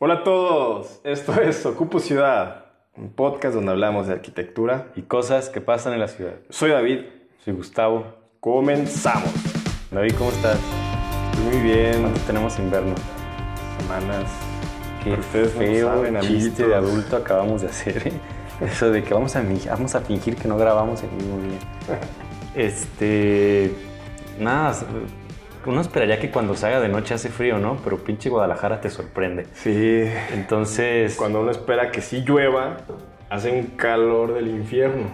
Hola a todos, esto es Ocupo Ciudad, un podcast donde hablamos de arquitectura. y cosas que pasan en la ciudad. Soy David, Soy Gustavo. comenzamos. David, ¿cómo estás? Muy bien, ¿Cuánto tenemos invierno? semanas. Qué ustedes no feo saben, chiste de adulto acabamos de hacer. ¿eh? Eso de que vamos a, vamos a fingir que no grabamos el mismo día. Este... Nada, uno esperaría que cuando salga de noche hace frío, ¿no? Pero pinche Guadalajara te sorprende. Sí, Entonces... cuando uno espera que sí llueva, hace un calor del infierno.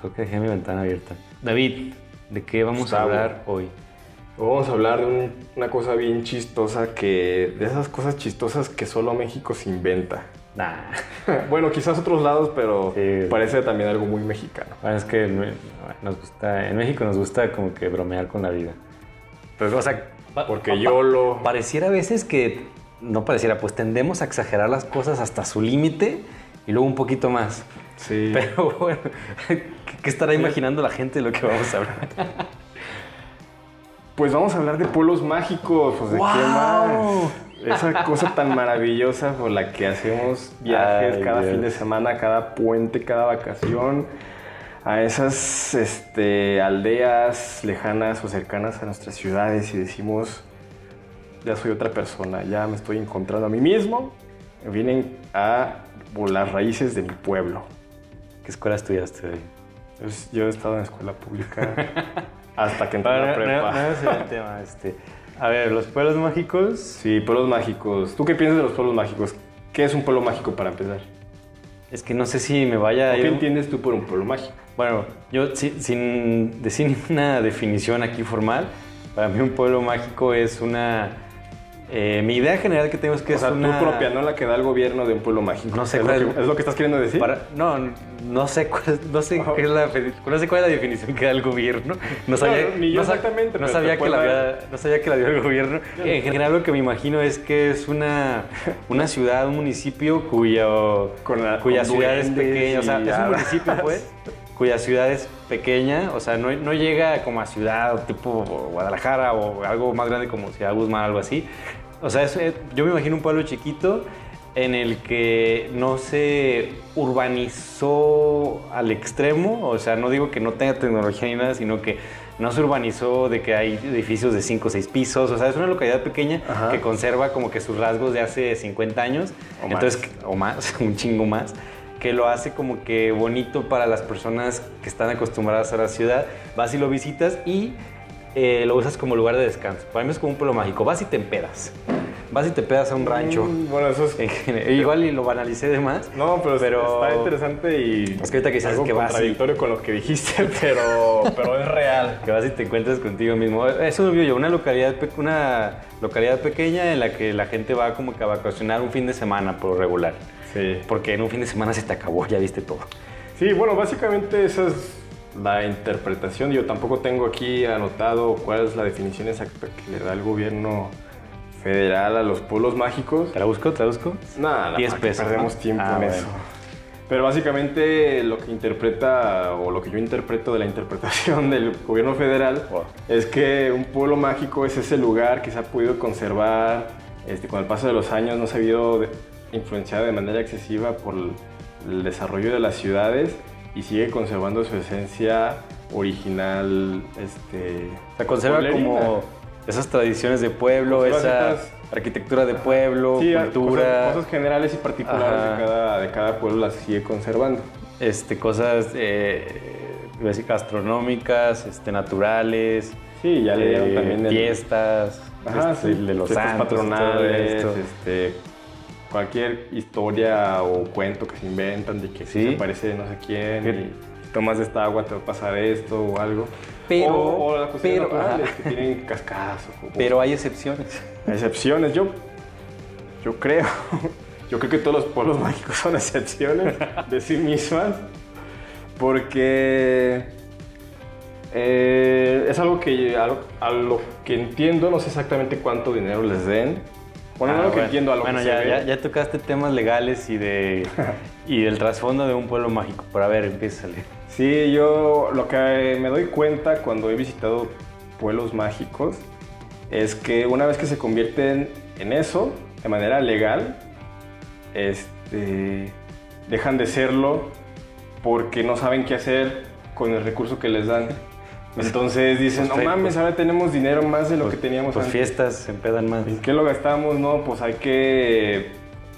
Creo que dejé mi ventana abierta. David, ¿de qué vamos Gustavo. a hablar hoy? Vamos a hablar de un- una cosa bien chistosa que... De esas cosas chistosas que solo México se inventa. Nah. bueno, quizás otros lados, pero Sí. parece también algo muy mexicano. Bueno, es que nos gusta, en México nos gusta como que bromear con la vida. Pues, o sea, Porque pa- yo lo... Pareciera a veces que, no pareciera, pues tendemos a exagerar las cosas hasta su límite y luego un poquito más. Sí. Pero bueno, ¿qué, estará imaginando la gente de lo que vamos a hablar? Pues vamos a hablar de pueblos mágicos, pues de qué más. Esa cosa tan maravillosa por la que hacemos viajes Ay, cada Dios. fin de semana, cada puente, cada vacación, a esas este, aldeas lejanas o cercanas a nuestras ciudades y decimos, ya soy otra persona, ya me estoy encontrando a mí mismo, vienen a por las raíces de mi pueblo. ¿Qué escuela estudiaste? Entonces, yo he estado en escuela pública hasta que entré a la prepa. no, no era el tema. Este. A ver, los pueblos mágicos. Sí, pueblos mágicos. ¿Tú qué piensas de los pueblos mágicos? ¿Qué es un pueblo mágico para empezar? Es que no sé si me vaya ¿O a ¿Qué entiendes tú por un pueblo mágico? Bueno, yo si- sin decir ninguna definición aquí formal, para mí un pueblo mágico es una... eh, mi idea general que tengo es que o es sea, una... tú propia, no la que da el gobierno de un pueblo mágico. No sé ¿Es lo, que, es lo que estás queriendo decir? para- no, no sé cuál, no sé qué es la, no sé cuál es la definición que da el gobierno. No sabía, ni yo sa- exactamente, no sabía, que la había- no sabía que la dio el gobierno. En general lo que me imagino es que es una, una ciudad, un municipio cuyo, Con la- cuya con ciudad es pequeña. O sea, es un municipio, pues, cuya ciudad es pequeña. O sea, no, no llega como a ciudad tipo Guadalajara o algo más grande como Ciudad Guzmán, algo así. O sea, es- es- yo me imagino un pueblo chiquito en el que no se urbanizó al extremo, o sea, no digo que no tenga tecnología ni nada, sino que no se urbanizó de que hay edificios de 5 o 6 pisos, o sea, es una localidad pequeña Ajá. que conserva como que sus rasgos de hace 50 años, O entonces, más. o más, un chingo más, que lo hace como que bonito para las personas que están acostumbradas a la ciudad, vas y lo visitas y eh, lo usas como lugar de descanso. Para mí es como un pueblo mágico, vas y te empedas, vas y te pedas a un rancho. Mm, Bueno, eso es... General, igual y lo banalicé de más. No, pero, Pero- está interesante y... Es que ahorita que dices que vas y- contradictorio con lo que dijiste, pero, pero es real. Que vas y te encuentras contigo mismo. Eso lo vio yo, una localidad, una localidad pequeña en la que la gente va como que a vacacionar un fin de semana por regular. Sí. Porque en un fin de semana se te acabó, ya viste todo. Sí, bueno, básicamente esa es la interpretación. Yo tampoco tengo aquí anotado cuál es la definición exacta que le da el gobierno federal a los pueblos mágicos. ¿Traduzco? ¿Traduzco? Nada, 10 ¿para qué pesos, perdemos ¿no? tiempo Ah, en bueno. eso. Pero básicamente lo que interpreta o lo que yo interpreto de la interpretación del gobierno federal Wow. es que un pueblo mágico es ese lugar que se ha podido conservar este, con el paso de los años, no se ha habido influenciado de manera excesiva por el, desarrollo de las ciudades y sigue conservando su esencia original. Este, Se conserva pueblerina. como esas tradiciones de pueblo, esa arquitectura de pueblo, Sí, cultura, Cosas, cosas generales y particulares Ajá. de cada, de cada pueblo las sigue conservando. este, cosas eh, decir gastronómicas, este, naturales, Sí, ya le dieron eh, también el- fiestas, Ajá, este, sí, de los santos, patronales, este, cualquier historia o cuento que se inventan de que Sí. se parece de no sé quién y tomas esta agua te va a pasar esto o algo. Pero- o, o las cuestiones pero- naturales ajá. que tienen cascadas o, o Pero hay excepciones. excepciones. Yo, yo creo, yo creo que todos los pueblos mágicos son excepciones de sí mismas porque eh, es algo que a lo, a lo que entiendo, no sé exactamente cuánto dinero les den. Bueno, no Ah, lo que entiendo, a lo bueno, que ya, se ve. ya, ya tocaste temas legales y de y del trasfondo de un pueblo mágico. Pero a ver, empieza Sí, yo lo que me doy cuenta cuando he visitado pueblos mágicos es que una vez que se convierten en eso, de manera legal, este, dejan de serlo porque no saben qué hacer con el recurso que les dan. Entonces dicen, Pues, no mames, pues- ahora tenemos dinero más de lo que teníamos Pues antes. fiestas se empedan más. ¿En qué lo gastamos? No, pues hay que...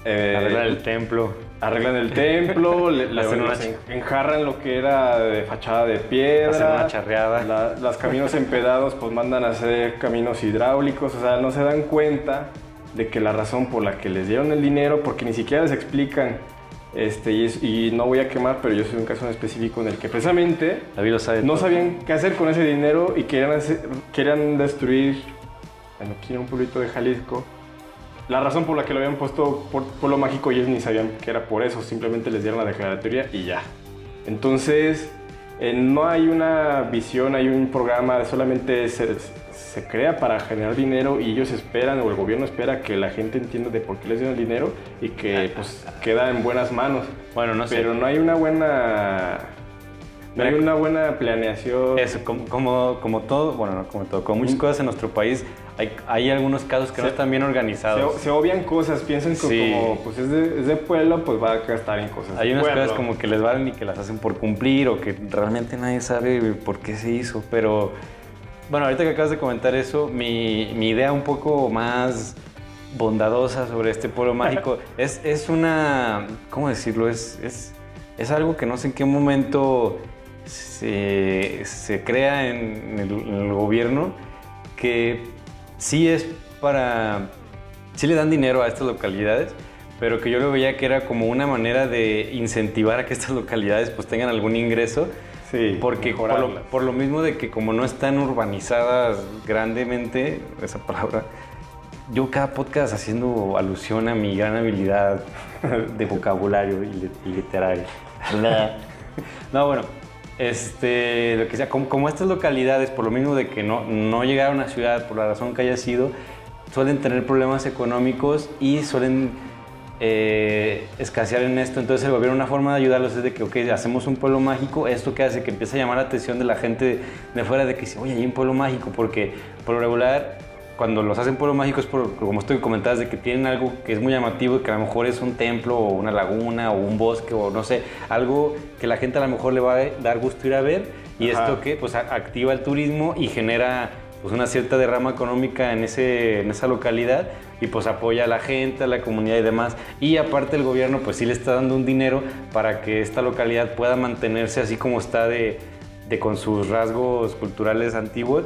eh, Arreglar el templo. Arreglan el templo, le, le- Hacen una enjarran lo que era de fachada de piedra. Hacen una charreada. La- los caminos empedados pues mandan a hacer caminos hidráulicos, o sea, no se dan cuenta de que la razón por la que les dieron el dinero, porque ni siquiera les explican, este, y, es- y no voy a quemar, pero yo soy un caso en específico en el que precisamente lo sabe. no todo. sabían qué hacer con ese dinero y querían, hacer- querían destruir, bueno, aquí en un pueblito de Jalisco, la razón por la que lo habían puesto por Pueblo Mágico ellos ni sabían que era por eso, simplemente les dieron la declaratoria y ya. Entonces, eh, no hay una visión, hay un programa, solamente se, se crea para generar dinero y ellos esperan, o el gobierno espera que la gente entienda de por qué les dieron el dinero y que pues queda en buenas manos. Bueno, no sé. Pero no hay una buena... No hay una buena planeación. Eso, como, como, como todo, bueno, no como todo, como muchas cosas en nuestro país, hay, hay algunos casos que no están bien organizados. Se, se obvian cosas, piensan que Sí. como pues es de, es de pueblo, pues va a gastar en cosas. Hay de unas pueblo. cosas como que les valen y que las hacen por cumplir o que realmente nadie sabe por qué se hizo. Pero bueno, ahorita que acabas de comentar eso, mi, mi idea un poco más bondadosa sobre este pueblo mágico es, es una, ¿cómo decirlo? Es, es, es algo que no sé en qué momento se, se crea en el, en el gobierno que sí es para sí le dan dinero a estas localidades, pero que yo lo veía que era como una manera de incentivar a que estas localidades pues tengan algún ingreso, Sí, porque por lo, por lo mismo de que como no están urbanizadas grandemente, esa palabra, yo cada podcast haciendo alusión a mi gran habilidad de vocabulario y literario. no, bueno, este, lo que sea, como, estas localidades, por lo mismo de que no, no llegaron a ciudad, por la razón que haya sido, suelen tener problemas económicos y suelen eh, escasear en esto. Entonces el gobierno, una forma de ayudarlos es de que, ok, hacemos un pueblo mágico, esto que hace que empiece a llamar la atención de la gente de fuera de que oye, hay un pueblo mágico, porque por lo regular, cuando los hacen pueblo mágico es por, como estoy comentabas, de que tienen algo que es muy llamativo y que a lo mejor es un templo o una laguna o un bosque o no sé, algo que la gente a lo mejor le va a dar gusto ir a ver y Ajá. esto que pues a- activa el turismo y genera pues una cierta derrama económica en, ese, en esa localidad y pues apoya a la gente, a la comunidad y demás. Y aparte el gobierno pues sí le está dando un dinero para que esta localidad pueda mantenerse así como está de, de con sus rasgos culturales antiguos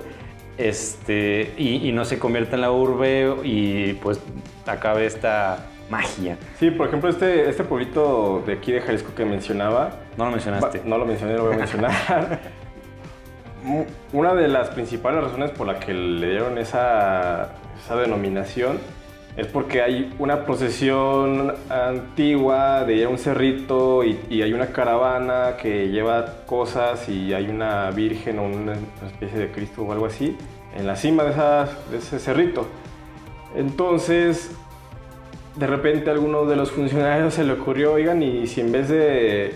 este, y, y no se convierta en la urbe y pues acabe esta magia. Sí, por ejemplo, este, este pueblito de aquí de Jalisco que mencionaba, No lo mencionaste. Va- No lo mencioné, lo voy a mencionar. Una de las principales razones por la que le dieron esa, esa denominación es porque hay una procesión antigua de un cerrito y, hay una caravana que lleva cosas y hay una virgen o una especie de Cristo o algo así en la cima de, ese cerrito. Entonces, de repente a alguno de los funcionarios se le ocurrió, oigan, y si en vez de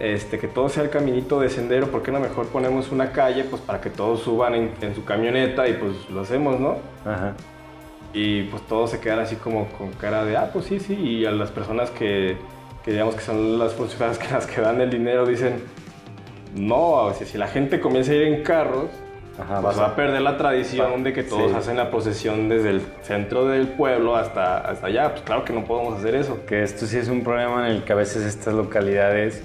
este, que todo sea el caminito de sendero, ¿por qué no mejor ponemos una calle pues para que todos suban en, en su camioneta y pues lo hacemos, ¿no? Ajá. Y pues todos se quedan así como con cara de, ah, pues sí, sí, y a las personas que, que digamos que son las funcionarias que las que dan el dinero dicen, no, o sea, si la gente comienza a ir en carros, Ajá, pues va a- perder la tradición de que todos Sí. hacen la procesión desde el centro del pueblo hasta, hasta allá. Pues claro que no podemos hacer eso. Que esto sí es un problema en el que a veces estas localidades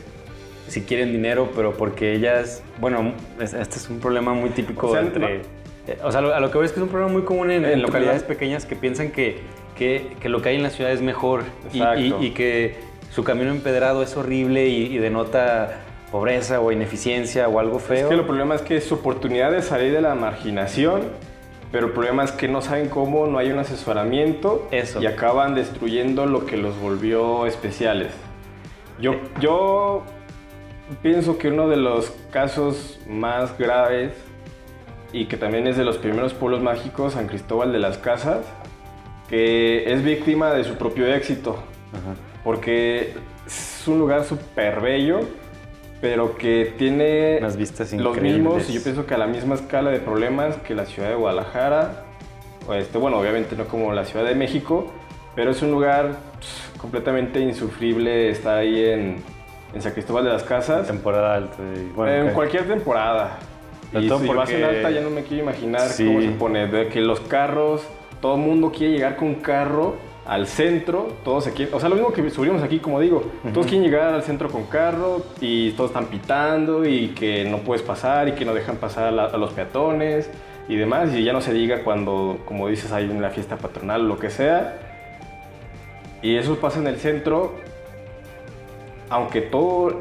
sí quieren dinero, pero porque ellas, bueno, es- este es un problema muy típico O sea, entre... no- O sea, a lo que veo es que es un problema muy común en, en localidades pequeñas que piensan que, que, que lo que hay en la ciudad es mejor y, y- y que su camino empedrado es horrible y, y denota pobreza o ineficiencia o algo feo. Es que el problema es que es su oportunidad de salir de la marginación, pero el problema es que no saben cómo, no hay un asesoramiento Eso. y acaban destruyendo lo que los volvió especiales. Yo, yo pienso que uno de los casos más graves y que también es de los primeros pueblos mágicos, San Cristóbal de las Casas, que es víctima de su propio éxito, Ajá. porque es un lugar súper bello, pero que tiene Unas vistas los mismos, y yo pienso que a la misma escala de problemas que la ciudad de Guadalajara, o este, bueno, obviamente no como la Ciudad de México, pero es un lugar pues, completamente insufrible estar ahí en, en San Cristóbal de las Casas. Temporada alta. y- bueno, en ok. cualquier temporada. Sobre Y si porque- en alta ya no me quiero imaginar Sí. cómo se pone. De que los carros, todo el mundo quiere llegar con carro al centro, todos se quieren, o sea, lo mismo que subimos aquí, como digo, todos quieren llegar al centro con carro y todos están pitando y que no puedes pasar y que no dejan pasar a, la- a los peatones y demás, y ya no se diga cuando, como dices, hay una fiesta patronal o lo que sea, y eso pasa en el centro, aunque todo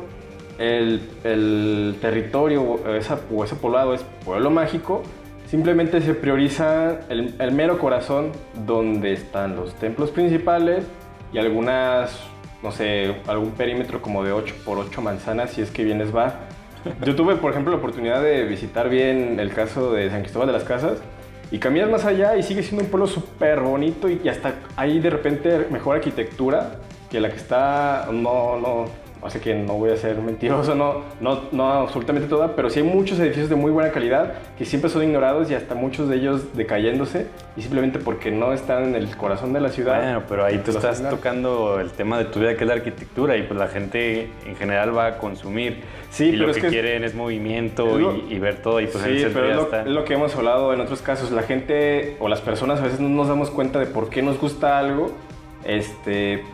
el, el territorio o esa- o ese poblado es pueblo mágico, simplemente se prioriza el, el mero corazón donde están los templos principales y algunas, no sé, algún perímetro como de 8 por 8 manzanas si es que bien les va. Yo tuve, por ejemplo, la oportunidad de visitar bien el caso de San Cristóbal de las Casas y caminas más allá y sigue siendo un pueblo súper bonito y, y hasta hay de repente mejor arquitectura que la que está, no, no, así que no voy a ser mentiroso, no, no, no absolutamente toda, pero sí hay muchos edificios de muy buena calidad que siempre son ignorados y hasta muchos de ellos decayéndose y simplemente porque no están en el corazón de la ciudad. Bueno, pero ahí tú estás tocando el tema de tu vida, que es la arquitectura, y pues la gente en general va a consumir. Sí, y pero lo es que, que quieren es movimiento es lo- y, y ver todo, y pues en sí, centro pero es lo, está. es lo que hemos hablado en otros casos. La gente o las personas a veces no nos damos cuenta de por qué nos gusta algo, este,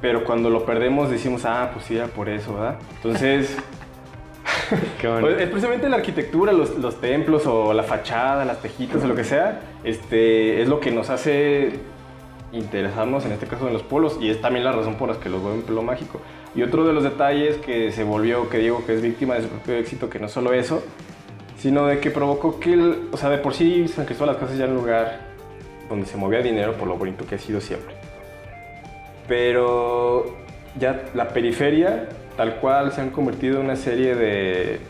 pero cuando lo perdemos decimos, ah, pues sí, era por eso, ¿verdad? Entonces, Qué pues, es precisamente la arquitectura, los, los templos o la fachada, las tejitas o lo que sea, este, es lo que nos hace interesarnos en este caso en los pueblos y es también la razón por la que los veo en pelo mágico. Y otro de los detalles que se volvió, que digo que es víctima de su propio éxito, que no solo eso, sino de que provocó que, el- o sea, de por sí San Cristóbal las Casas ya era un lugar donde se movía dinero por lo bonito que ha sido siempre. Pero ya la periferia, tal cual, se han convertido en una serie de,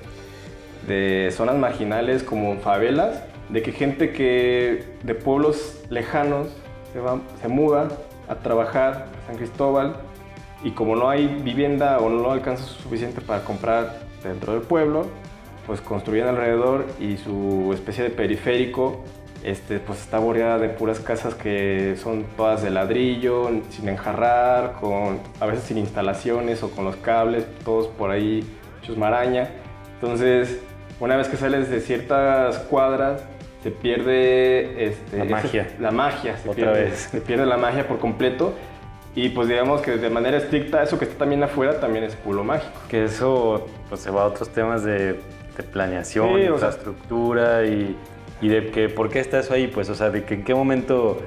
de zonas marginales como favelas, de que gente que de pueblos lejanos se, va, se muda a trabajar a San Cristóbal y como no hay vivienda o no alcanza suficiente para comprar dentro del pueblo, pues construyen alrededor y su especie de periférico este, pues está bordeada de puras casas que son todas de ladrillo, sin enjarrar, con, a veces sin instalaciones o con los cables, todos por ahí hechos maraña. Entonces, una vez que sales de ciertas cuadras, se pierde este, La ese- magia. la magia, se Otra pierde, vez. se pierde la magia por completo. Y pues digamos que de manera estricta, eso que está también afuera también es pueblo mágico. Que eso pues, se va a otros temas de, de planeación, Sí, o sea- infraestructura y, y de que por qué está eso ahí, pues, o sea, de que en qué momento...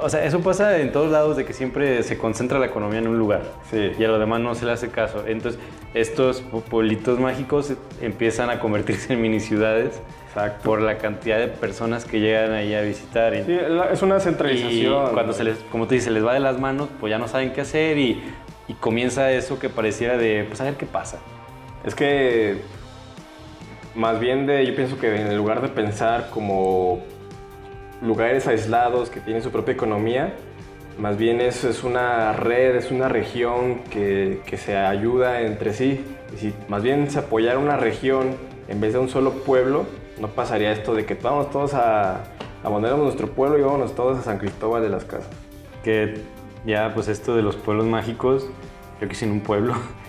O sea, eso pasa en todos lados de que siempre se concentra la economía en un lugar Sí. y a lo demás no se le hace caso. Entonces, estos pu- pueblitos mágicos empiezan a convertirse en mini ciudades Exacto. por la cantidad de personas que llegan ahí a visitar. Sí, es una Y centralización. cuando se les, como tú dices, se les va de las manos, pues ya no saben qué hacer y, y comienza eso que pareciera de, pues a ver qué pasa. Es que más bien de, yo pienso que en lugar de pensar como lugares aislados que tienen su propia economía, más bien eso es una red, es una región que, que se ayuda entre sí. Y si más bien se apoyara una región en vez de un solo pueblo, no pasaría esto de que vamos todos a abandonamos nuestro pueblo y vámonos todos a San Cristóbal de las Casas. Que ya, pues esto de los pueblos mágicos, creo que en un pueblo,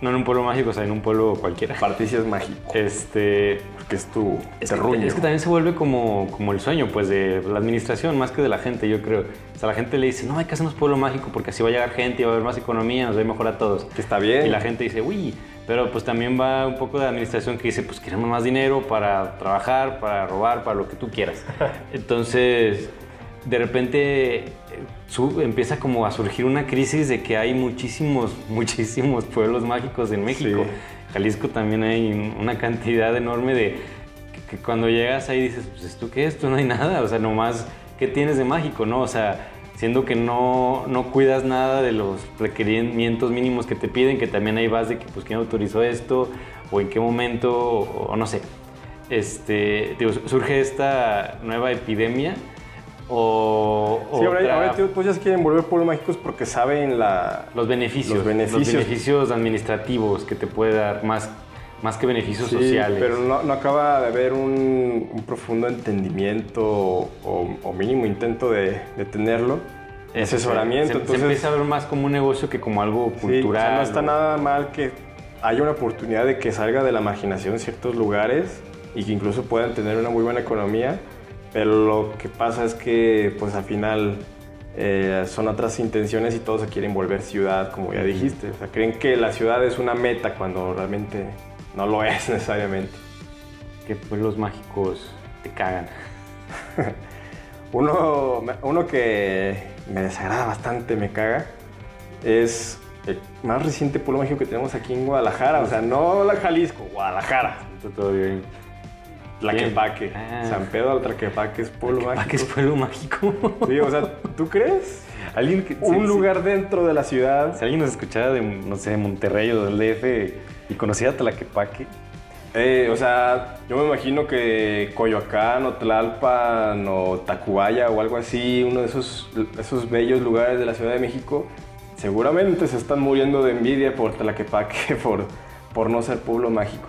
no en un pueblo mágico, o sea, en un pueblo cualquiera. Particia es mágico, Este, porque es tu Es que, terruño. es que también se vuelve como, como el sueño, pues, de la administración, más que de la gente, yo creo. O sea, la gente le dice, no, hay que hacernos pueblo mágico porque así va a llegar gente y va a haber más economía, nos va a ir mejor a todos. Que está bien. Y la gente dice, uy, pero pues también va un poco de administración que dice, pues queremos más dinero para trabajar, para robar, para lo que tú quieras. Entonces, de repente eh, empieza como a surgir una crisis de que hay muchísimos, muchísimos pueblos mágicos en México. Sí. Jalisco también hay una cantidad enorme de que, que cuando llegas ahí dices, pues esto qué es, esto no hay nada, o sea, nomás, ¿qué tienes de mágico, no? O sea, siendo que no, no cuidas nada de los requerimientos mínimos que te piden, que también ahí vas de que, pues, ¿quién autorizó esto? O en qué momento, o, o no sé. Este, digo, surge esta nueva epidemia o, Sí, ahora, otra- ahora pues ya se quieren volver pueblos mágicos porque saben la... los beneficios, Los beneficios. beneficios administrativos que te puede dar más, más que beneficios Sí, sociales. pero no, no acaba de haber un, un profundo entendimiento o, o mínimo intento de, de tenerlo. asesoramiento. Se, se entonces, empieza a ver más como un negocio que como algo sí, cultural. o sea, no está o- nada mal que haya una oportunidad de que salga de la marginación ciertos lugares y que incluso puedan tener una muy buena economía, pero lo que pasa es que pues al final eh, son otras intenciones y todos se quieren volver ciudad, como ya dijiste. O sea, creen que la ciudad es una meta cuando realmente no lo es necesariamente. Que pueblos mágicos te cagan. Uno, uno que me desagrada bastante, me caga, es el más reciente pueblo mágico que tenemos aquí en Guadalajara. O sea, no la Jalisco, Guadalajara. Está todo bien. Tlaquepaque. Ah. San Pedro de Tlaquepaque es pueblo ¿Para qué es pueblo mágico? Sí, o sea, ¿tú crees? Alguien que, Un sí, sí. lugar dentro de la ciudad. Si alguien nos escuchara de, no sé, de Monterrey o del DF y conociera Tlaquepaque, Eh, o sea, yo me imagino que Coyoacán o Tlalpan o Tacubaya o algo así, uno de esos, esos bellos lugares de la Ciudad de México, seguramente se están muriendo de envidia por Tlaquepaque, por, por no ser pueblo mágico.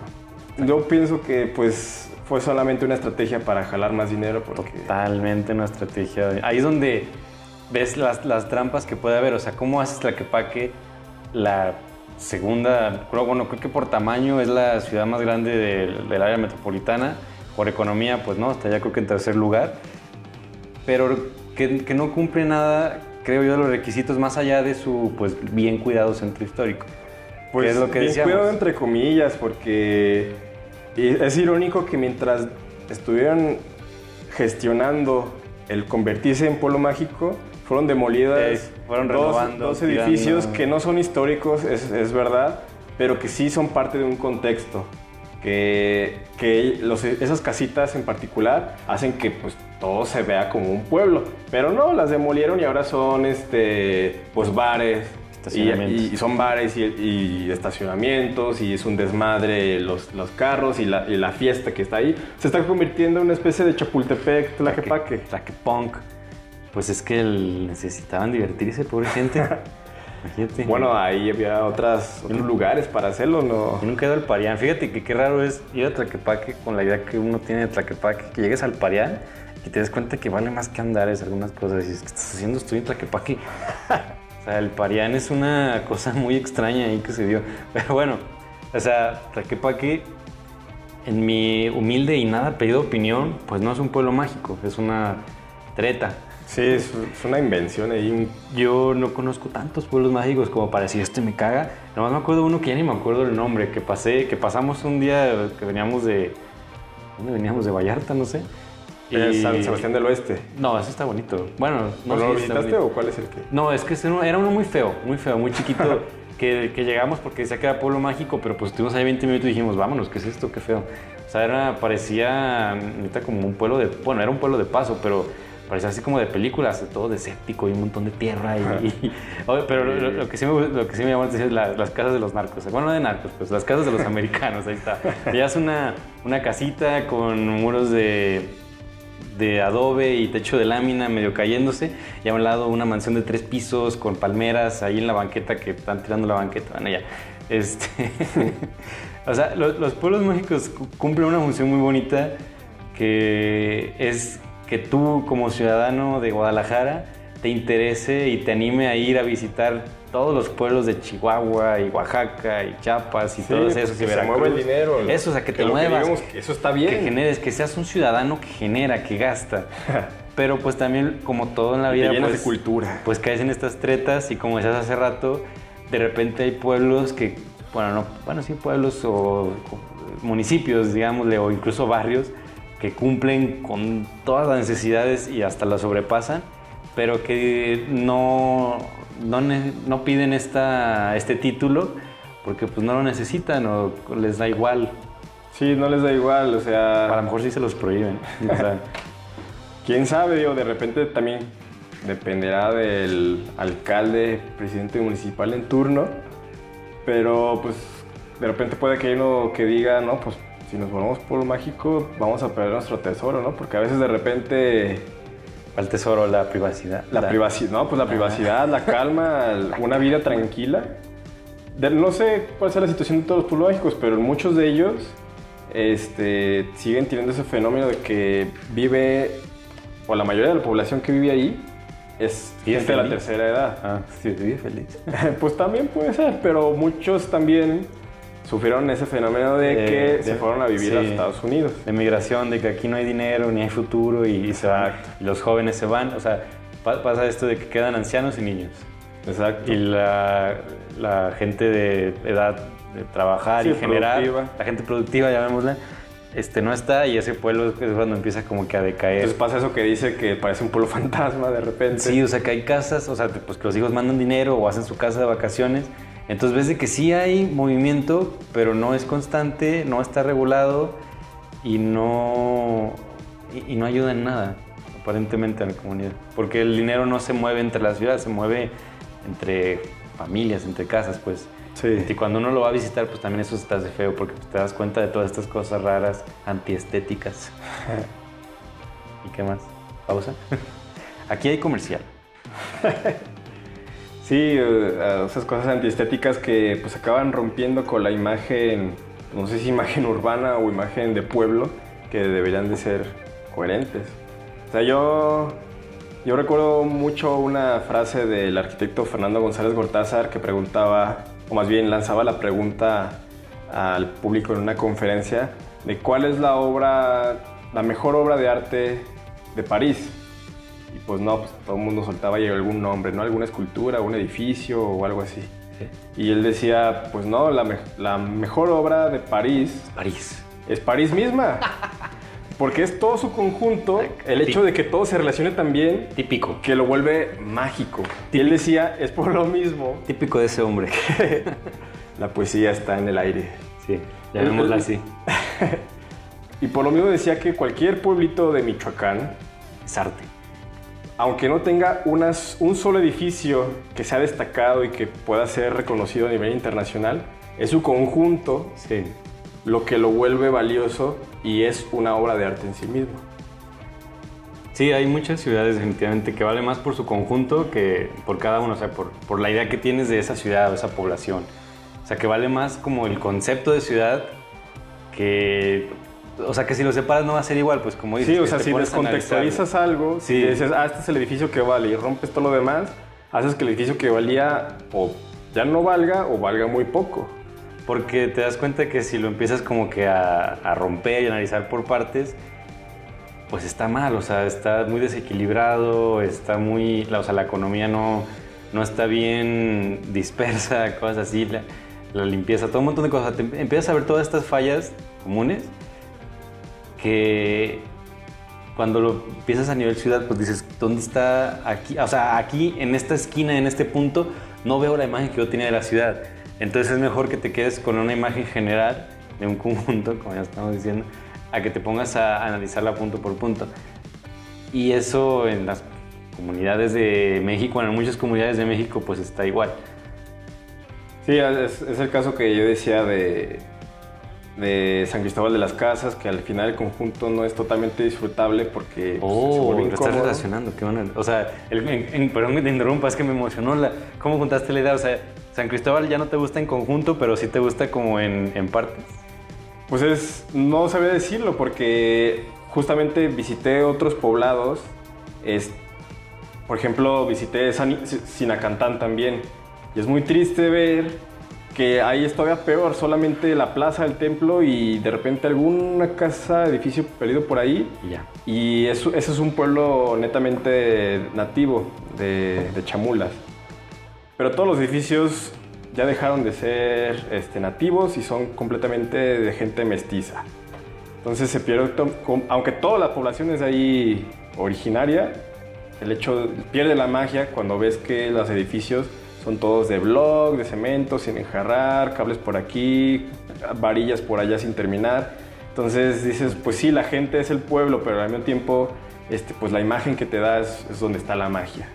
Yo pienso que pues fue solamente una estrategia para jalar más dinero porque... totalmente una estrategia. Ahí es donde ves las, las trampas que puede haber. O sea, ¿cómo haces Tlaquepaque la segunda? creo- Bueno, creo que por tamaño es la ciudad más grande del, del área metropolitana. Por economía, pues no, está ya creo que en tercer lugar. Pero que, que no cumple nada, creo yo, de los requisitos más allá de su pues bien cuidado centro histórico. Pues es lo que bien cuidado entre comillas, porque es irónico que mientras estuvieron gestionando el convertirse en pueblo mágico, fueron demolidas fueron dos, dos tirando. edificios que no son históricos, es, es verdad, pero que sí son parte de un contexto. Que, que los- esas casitas en particular hacen que pues, todo se vea como un pueblo. Pero no, las demolieron y ahora son este, pues, bares, Estacionamientos. y son bares y, y estacionamientos y es un desmadre los, los carros y la, y la fiesta que está ahí. Se está convirtiendo en una especie de Chapultepec, Tlaquepaque. Tlaquepunk. Pues es que el- necesitaban divertirse, pobre gente. Imagínate. Bueno, ahí había otras, otros lugares para hacerlo, ¿no? Yo nunca he ido al Parián. Fíjate que qué raro es ir a Tlaquepaque con la idea que uno tiene de Tlaquepaque. Que llegues al Parián y te des cuenta que vale más que Andares algunas cosas. Y es que estás haciendo? Estoy en Tlaquepaque. o sea, el Parián es una cosa muy extraña ahí que se dio. Pero bueno, o sea, Tlaquepaque, en mi humilde y nada pedido opinión, pues no es un pueblo mágico, es una treta. Sí, es, una invención ahí. Yo no conozco tantos pueblos mágicos como para decir este me caga. Nomás me acuerdo uno que ya ni me acuerdo el nombre, que pasé, que pasamos un día que veníamos de. ¿Dónde veníamos? De Vallarta, no sé. Y- San Sebastián del Oeste. No, ese está bonito. Bueno, no ¿No sé lo visitaste o cuál es el que? No, es que era uno muy feo, muy feo, muy chiquito. que, que llegamos porque decía que era pueblo mágico, pero pues estuvimos ahí 20 minutos y dijimos, vámonos, ¿qué es esto? Qué feo. O sea, era, parecía neta como un pueblo de. Bueno, era un pueblo de paso, pero parecía así como de películas, todo desértico y un montón de tierra. Y, y- pero lo, lo- lo que sí me, lo que sí me llamó la atención es la- las casas de los narcos. Bueno, no de narcos, pues las casas de los americanos, ahí está. Ya es una, una casita con muros de, de adobe y techo de lámina medio cayéndose y a un lado una mansión de tres pisos con palmeras ahí en la banqueta que están tirando la banqueta. Bueno, ya. Este, o sea, lo- los pueblos mágicos cu- cumplen una función muy bonita que es que tú como ciudadano de Guadalajara te interese y te anime a ir a visitar todos los pueblos de Chihuahua y Oaxaca y Chiapas y Sí, todos pues, esos que y se mueva el dinero. Eso, o sea, que te muevas que eso está que bien. generes, que seas un ciudadano que genera, que gasta. Pero pues también, como todo en la vida, pues, de cultura. pues caes en estas tretas y como decías hace rato, de repente hay pueblos que, bueno, no, bueno, sí, pueblos o, o municipios, digámosle, o incluso barrios que cumplen con todas las necesidades y hasta las sobrepasan, pero que no, no, no piden esta, este título porque pues no lo necesitan o les da igual. Sí, no les da igual, o sea... A lo mejor sí se los prohíben. O sea, Quién sabe, digo, de repente también dependerá del alcalde, presidente municipal en turno, pero pues de repente puede que hay uno que diga, no, pues si nos volvemos pueblo mágico vamos a perder nuestro tesoro, ¿no? Porque a veces de repente al tesoro, la privacidad. la privacidad, no, pues la privacidad, la calma, una vida tranquila. De- no sé cuál sea la situación de todos los pueblos mágicos, pero en muchos de ellos este, siguen teniendo ese fenómeno de que vive, o la mayoría de la población que vive ahí, es ¿Vive gente de la tercera edad. Ah, sí, vive feliz. Pues también puede ser, pero muchos también sufrieron ese fenómeno de que de- se fueron a vivir a sí. Estados Unidos. de migración, de que aquí no hay dinero ni hay futuro y, y se van, y los jóvenes se van. O sea, pa- pasa esto de que quedan ancianos y niños. Exacto. Y la, la gente de edad de trabajar Sí, y generar, productiva. la gente productiva, llamémosla, este, no está y ese pueblo es cuando empieza como que a decaer. Entonces pasa eso que dice que parece un pueblo fantasma de repente. Sí, o sea, que hay casas, o sea, pues que los hijos mandan dinero o hacen su casa de vacaciones. Entonces ves de que sí hay movimiento, pero no es constante, no está regulado y no, y, y no ayuda en nada, aparentemente, a la comunidad. Porque el dinero no se mueve entre las ciudades, se mueve entre familias, entre casas, pues. Sí. Y cuando uno lo va a visitar, pues también eso te hace feo porque te das cuenta de todas estas cosas raras, antiestéticas. ¿Y qué más? ¿Pausa? Aquí hay comercial. Sí, eh, esas cosas antiestéticas que pues acaban rompiendo con la imagen, no sé si imagen urbana o imagen de pueblo, que deberían de ser coherentes. O sea, yo, yo recuerdo mucho una frase del arquitecto Fernando González Gortázar que preguntaba, o más bien lanzaba la pregunta al público en una conferencia de cuál es la obra, la mejor obra de arte de París. Y pues no, pues todo el mundo soltaba ahí algún nombre, ¿no? Alguna escultura, un edificio o algo así. Y él decía, pues no, la, me- la mejor obra de París París. es París misma. Porque es todo su conjunto, el hecho de que todo se relacione tan bien, Típico. que lo vuelve mágico. Y él decía, es por lo mismo, Típico de ese hombre. la poesía está en el aire. Sí, llamémosla así. Y por lo mismo decía que cualquier pueblito de Michoacán, Es arte. Aunque no tenga unas- un solo edificio que sea destacado y que pueda ser reconocido a nivel internacional, es su conjunto Sí. lo que lo vuelve valioso y es una obra de arte en sí mismo. Sí, hay muchas ciudades definitivamente que vale más por su conjunto que por cada uno, o sea, por, por la idea que tienes de esa ciudad o esa población. O sea, que vale más como el concepto de ciudad que... O sea, que si lo separas no va a ser igual, pues como dices. Sí, o sea, si descontextualizas algo, si Sí. dices, ah, este es el edificio que vale y rompes todo lo demás, haces que el edificio que valía o ya no valga o valga muy poco. Porque te das cuenta que si lo empiezas como que a, a romper y analizar por partes, pues está mal, o sea, está muy desequilibrado, está muy, o sea, la economía no, no está bien dispersa, cosas así, la, la limpieza, todo un montón de cosas. Te empiezas a ver todas estas fallas comunes que cuando lo empiezas a nivel ciudad, pues dices, ¿dónde está aquí? O sea, aquí, en esta esquina, en este punto, no veo la imagen que yo tenía de la ciudad. Entonces es mejor que te quedes con una imagen general de un conjunto, como ya estamos diciendo, a que te pongas a analizarla punto por punto. Y eso en las comunidades de México, en muchas comunidades de México, pues está igual. Sí, es, es el caso que yo decía de, de San Cristóbal de las Casas, que al final el conjunto no es totalmente disfrutable porque pues, se Oh, lo estás relacionando, qué. O sea, el, en- en- perdón que te interrumpa, es que me emocionó la, cómo juntaste la idea. O sea, San Cristóbal ya no te gusta en conjunto, pero sí te gusta como en, en partes. Pues es, no sabía decirlo porque justamente visité otros poblados. Es, por ejemplo, visité San- Sinacantán también. Y es muy triste ver que ahí es todavía peor, solamente la plaza del templo y de repente alguna casa, edificio perdido por ahí. Y ya. Y eso, ese es un pueblo netamente nativo de, de Chamulas. Pero todos los edificios ya dejaron de ser este, nativos y son completamente de gente mestiza. Entonces se pierde, aunque toda la población es de ahí originaria, el hecho pierde la magia cuando ves que los edificios son todos de bloc, de cemento, sin enjarrar, cables por aquí, varillas por allá sin terminar. Entonces dices, pues sí, la gente es el pueblo, pero al mismo tiempo, este, pues la imagen que te da es, es donde está la magia.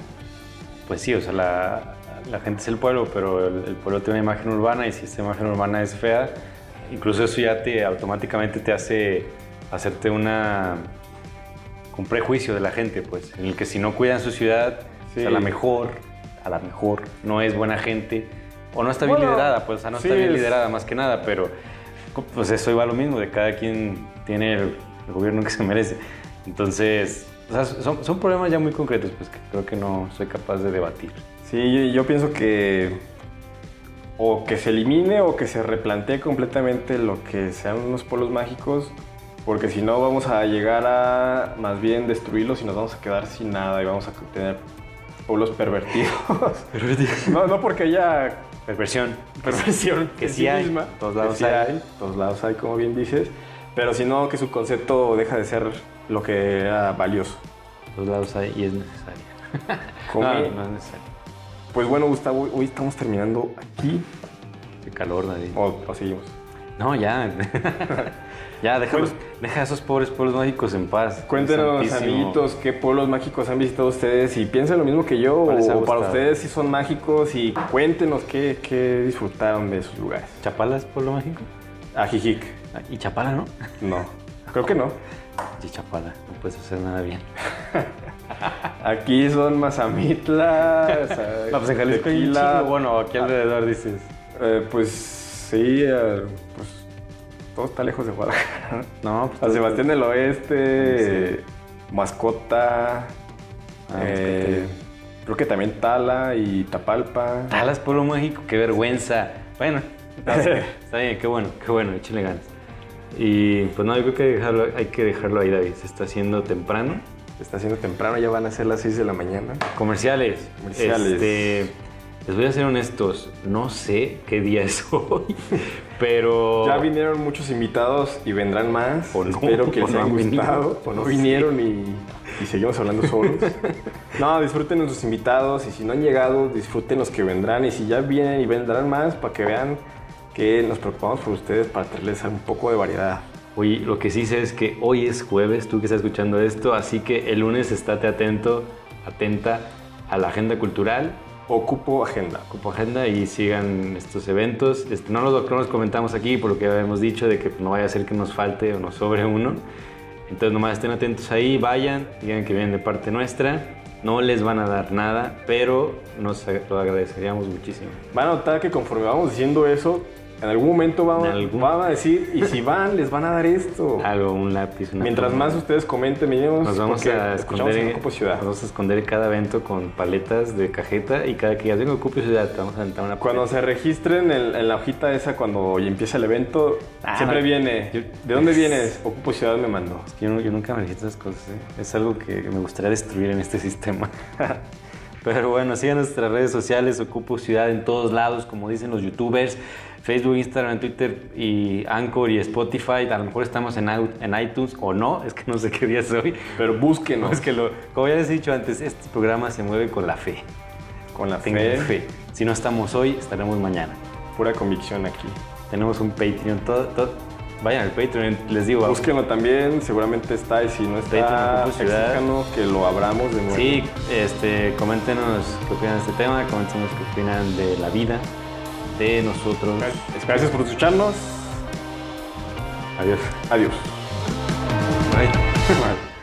Pues sí, o sea, la, la gente es el pueblo, pero el, el pueblo tiene una imagen urbana y si esta imagen urbana es fea, incluso eso ya te automáticamente te hace hacerte una un prejuicio de la gente, pues, en el que si no cuidan su ciudad, Sí. o sea, la mejor, a la mejor no es buena gente o no está bien Bueno, liderada, pues, o sea, no sí, está bien es- liderada más que nada, pero pues eso iba a lo mismo, de cada quien tiene el, el gobierno que se merece. Entonces, O sea, son, son problemas ya muy concretos, pues que creo que no soy capaz de debatir. Sí, yo, yo pienso que o que se elimine o que se replantee completamente lo que sean unos pueblos mágicos, porque si no vamos a llegar a más bien destruirlos y nos vamos a quedar sin nada y vamos a tener pueblos pervertidos. no, no porque haya Perversión. perversión Que en sí hay, misma, todos que lados sí hay. todos lados hay, como bien dices, pero si no que su concepto deja de ser lo que era valioso. Los lados hay y es necesario. Como- No, no es necesario. Pues bueno, Gustavo, hoy estamos terminando aquí Qué calor, David. o, o seguimos. No, ya. ya, déjalos, deja a esos pobres pueblos mágicos en paz. Cuéntenos, amiguitos, qué pueblos mágicos han visitado ustedes y piensen lo mismo que yo ¿Cuál les ha o para ustedes si son mágicos y cuéntenos qué, qué disfrutaron de esos lugares. ¿Chapala es pueblo mágico? Ajijic, Ah, ¿Y Chapala, no? no, creo que no. Sí, Chapala, no puedes hacer nada bien. Aquí son Mazamitla, o sea, No, pues en Jalisco hay un Tequila. Bueno, aquí alrededor dices. eh, pues sí, eh, pues todo está lejos de Guadalajara. No, pues San Sebastián del Oeste, Sí. Mascota, Ah, eh, creo que también Tala y Tapalpa. Talas, pueblo mágico, qué vergüenza. Bueno, está bien, está bien, qué bueno, qué bueno, échale ganas. Y pues no, yo creo que dejarlo, hay que dejarlo ahí, David. Se está haciendo temprano. Está haciendo temprano, ya van a ser las 6 de la mañana. Comerciales. Comerciales. Este, les voy a ser honestos, no sé qué día es hoy, pero... Ya vinieron muchos invitados y vendrán más. O no, Espero que o les no haya venido. O no vinieron y, y seguimos hablando solos. no, disfruten nuestros invitados y si no han llegado, disfruten los que vendrán. Y si ya vienen y vendrán más, para que vean que nos preocupamos por ustedes para traerles un poco de variedad. Oye, lo que sí sé es que hoy es jueves, tú que estás escuchando esto, así que el lunes estate atento, atenta a la agenda cultural, Ocupo agenda. Cupo Agenda y sigan estos eventos. Este, no, los, no los comentamos aquí por lo que habíamos dicho de que no vaya a ser que nos falte o nos sobre uno. Entonces nomás estén atentos ahí, vayan, digan que vienen de parte nuestra. No les van a dar nada, pero nos lo agradeceríamos muchísimo. Van a notar que conforme vamos diciendo eso, en algún momento van, En algún- van a decir, y si van, les van a dar esto. Algo, un lápiz, una Mientras pluma. más ustedes comenten, venimos Nos vamos a esconder, en Ocupo Ciudad. nos vamos a esconder cada evento con paletas de cajeta y cada que ya tengo Cupo Ciudad te vamos a aventar una Cuando paleta. se registren en, en la hojita esa, cuando empieza el evento, Ah, siempre no. viene. Yo- ¿De dónde vienes? Ocupo Ciudad me mandó. Yo, no- yo nunca me registro esas cosas. ¿eh? Es algo que me gustaría destruir en este sistema. Pero bueno, sigan nuestras redes sociales, Ocupo Ciudad en todos lados, como dicen los youtubers, Facebook, Instagram, Twitter y Anchor y Spotify. A lo mejor estamos en, en iTunes o no, es que no sé qué día es hoy. Pero búsquenos Es que lo, como ya les he dicho antes, este programa se mueve con la fe. con la Tengan fe, fe. Si no estamos hoy, estaremos mañana. pura convicción aquí. Tenemos un Patreon, todo, todo- Vayan al Patreon, les digo. Búsquenlo también, seguramente está y si no está, Patreon, que lo abramos de nuevo. Sí, este, coméntenos qué opinan de este tema, coméntenos qué opinan de la vida, de nosotros. Gracias por escucharnos. Adiós. Adiós. Bye. Bye.